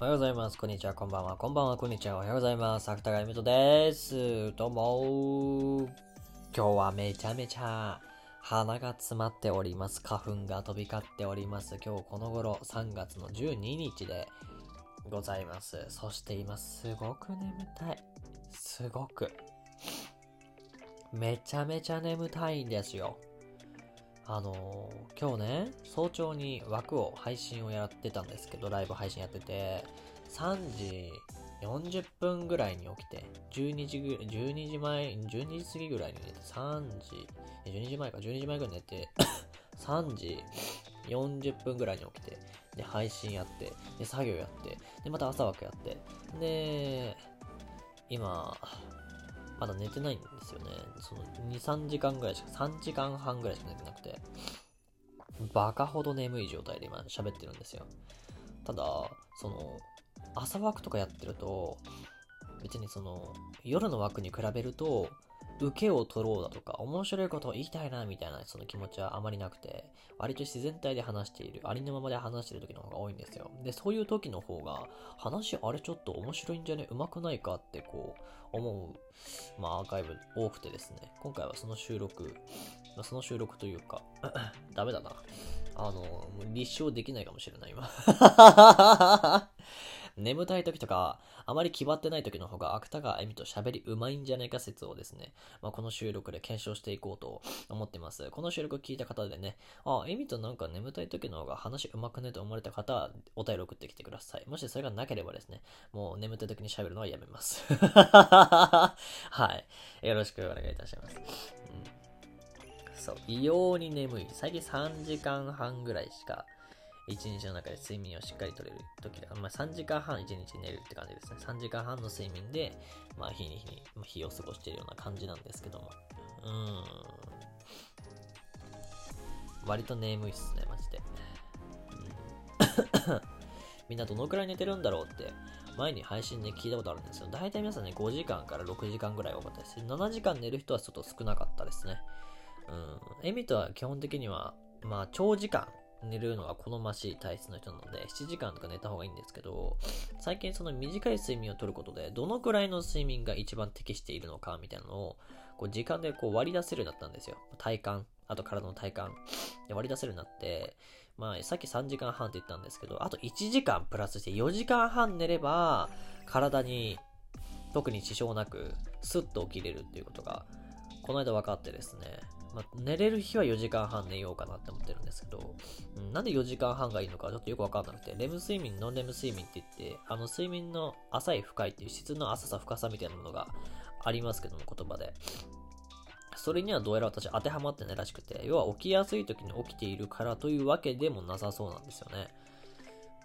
おはようございます。こんにちは、こんばんは。こんばんは、こんにちは。おはようございます。芥川由人です。どうも。今日はめちゃめちゃ鼻が詰まっております。花粉が飛び交っております。今日この頃3月の12日でございます。そして今すごく眠たい。すごく。めちゃめちゃ眠たいんですよ。あのー今日ね、早朝に枠を配信をやってたんですけど、ライブ配信やってて、3時40分ぐらいに起きて、12時ぐ、12時前、12時過ぎぐらいに寝て、3時、12時前か、12時前ぐらいに寝て、3時40分ぐらいに起きて、で、配信やって、で、作業やって、で、また朝枠やって、で、今、まだ寝てないんですよね。その2、3時間ぐらいしか、3時間半ぐらいしか寝てなくて、バカほど眠い状態で今喋ってるんですよ。ただ、その、朝枠とかやってると、別にその、夜の枠に比べると、受けを取ろうだとか、面白いことを言いたいな、みたいなその気持ちはあまりなくて、割と自然体で話している、ありのままで話している時の方が多いんですよ。で、そういう時の方が、話あれちょっと面白いんじゃね？上手くないかってこう、思う、まあアーカイブ多くてですね、今回はその収録、まあその収録というか、ダメだな。あの、立証できないかもしれない、今。眠たい時とか、あまり決まってない時の方が、芥川恵美と喋り上手いんじゃないか説をですね、まあ、この収録で検証していこうと思ってます。この収録を聞いた方でね、あ、恵美となんか眠たい時の方が話上手くねと思われた方は、お便り送ってきてください。もしそれがなければですね、もう眠たい時に喋るのはやめます。はい。よろしくお願いいたします。うんそう、異様に眠い。最近3時間半ぐらいしか、1日の中で睡眠をしっかりとれる時が、まあ3時間半1日寝るって感じですね。3時間半の睡眠で、まあ日に日に、まあ日を過ごしているような感じなんですけども。うーん。割と眠いっすね、マジで。みんなどのくらい寝てるんだろうって、前に配信で聞いたことあるんですよ。大体皆さんね、5時間から6時間ぐらい多かったです。7時間寝る人はちょっと少なかったですね。うん。エミとは基本的には、まあ、長時間寝るのが好ましい体質の人なので、7時間とか寝た方がいいんですけど、最近その短い睡眠をとることで、どのくらいの睡眠が一番適しているのか、みたいなのを、こう、時間でこう割り出せるようになったんですよ。体感、あと体の体感。で割り出せるようになって、まあ、さっき3時間半って言ったんですけど、あと1時間プラスして4時間半寝れば、体に特に支障なく、スッと起きれるっていうことが、この間分かってですね、まあ、寝れる日は4時間半寝ようかなって思ってるんですけど、うん、なんで4時間半がいいのかちょっとよく分かんなくて、レム睡眠、ノンレム睡眠って言って、あの睡眠の浅い深いっていう質の浅さ深さみたいなものがありますけども、言葉で。それにはどうやら私当てはまってないらしくて、要は起きやすい時に起きているからというわけでもなさそうなんですよね。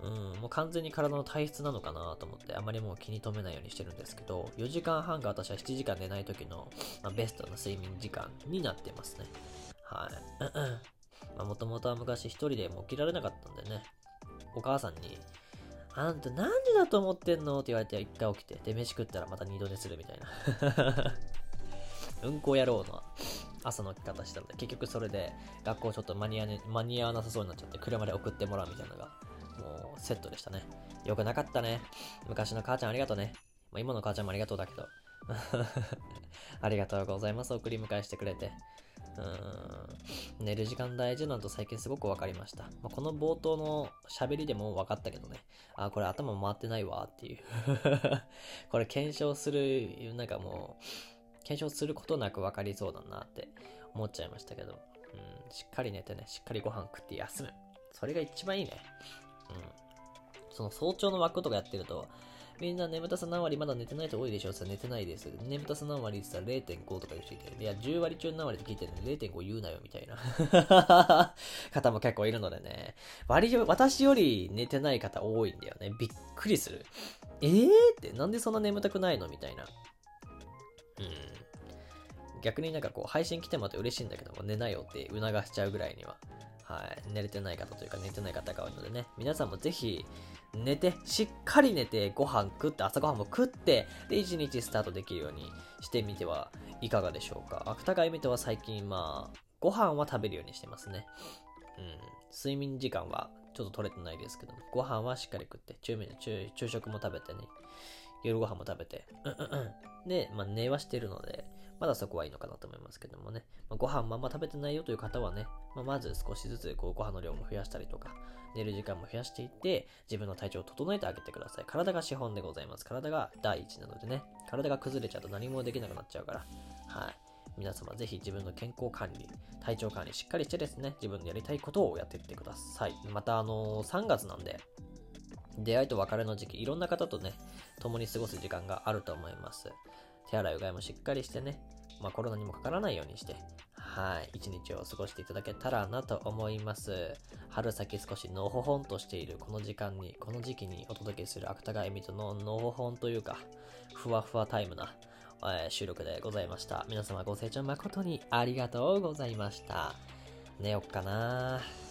うん、もう完全に体の体質なのかなと思って、あまりもう気に留めないようにしてるんですけど、4時間半が私は7時間寝ない時の、まあ、ベストな睡眠時間になってますね。はい。まあ、もともとは昔一人でも起きられなかったんでね、お母さんに、あんた何時だと思ってんのって言われて一回起きて、で、飯食ったらまた二度寝するみたいな。うんこ野郎の朝の起き方したので、結局それで学校ちょっと,、間に合わなさそうになっちゃって、車で送ってもらうみたいなのが、もうセットでしたね。よくなかったね。昔の母ちゃんありがとうね。まあ、今の母ちゃんもありがとうだけど。ありがとうございます。送り迎えしてくれて。うーん。寝る時間大事なのと最近すごく分かりました。まあ、この冒頭の喋りでも分かったけどね。あ、これ頭回ってないわっていう。これ検証する、なんかもう、検証することなく分かりそうだなって思っちゃいましたけど。うん。しっかり寝てね、しっかりご飯食って休む。それが一番いいね。うん。その早朝の枠とかやってると、みんな眠たさ何割まだ寝てない人多いでしょって言ったら寝てないです。眠たさ何割って言ったら0.5とか言う人いて、いや、10割中何割って聞いてるのに0.5言うなよみたいな 方も結構いるのでね。割り、私より寝てない方多いんだよね。びっくりする。えーって、なんでそんな眠たくないのみたいな。うん。逆になんかこう、配信来てもらって嬉しいんだけども、寝なよって促しちゃうぐらいには。はい。寝れてない方というか寝てない方が多いのでね。皆さんもぜひ、寝て、しっかり寝て、ご飯食って、朝ご飯も食って、で、一日スタートできるようにしてみてはいかがでしょうか。芥川由美とは最近、まあ、ご飯は食べるようにしてますね。うん。睡眠時間はちょっと取れてないですけども、ご飯はしっかり食って、中昼食も食べてね、夜ご飯も食べて、うんうんうん。で、まあ、寝はしてるので、まだそこはいいのかなと思いますけどもね。まあ、ご飯まんま食べてないよという方はね、まあ、まず少しずつこうご飯の量も増やしたりとか、寝る時間も増やしていって、自分の体調を整えてあげてください。体が資本でございます。体が第一なのでね、体が崩れちゃうと何もできなくなっちゃうから、はい。皆様ぜひ自分の健康管理、体調管理しっかりしてですね、自分のやりたいことをやっていってください。またあのー、3月なんで、出会いと別れの時期、いろんな方とね、共に過ごす時間があると思います。手洗いうがいもしっかりしてね、まあ、コロナにもかからないようにして、はい、一日を過ごしていただけたらなと思います。春先少しのほほんとしているこの時間に、この時期にお届けする芥川恵美とののほほんというか、ふわふわタイムな、えー、収録でございました。皆様ご清聴誠にありがとうございました。寝よっかな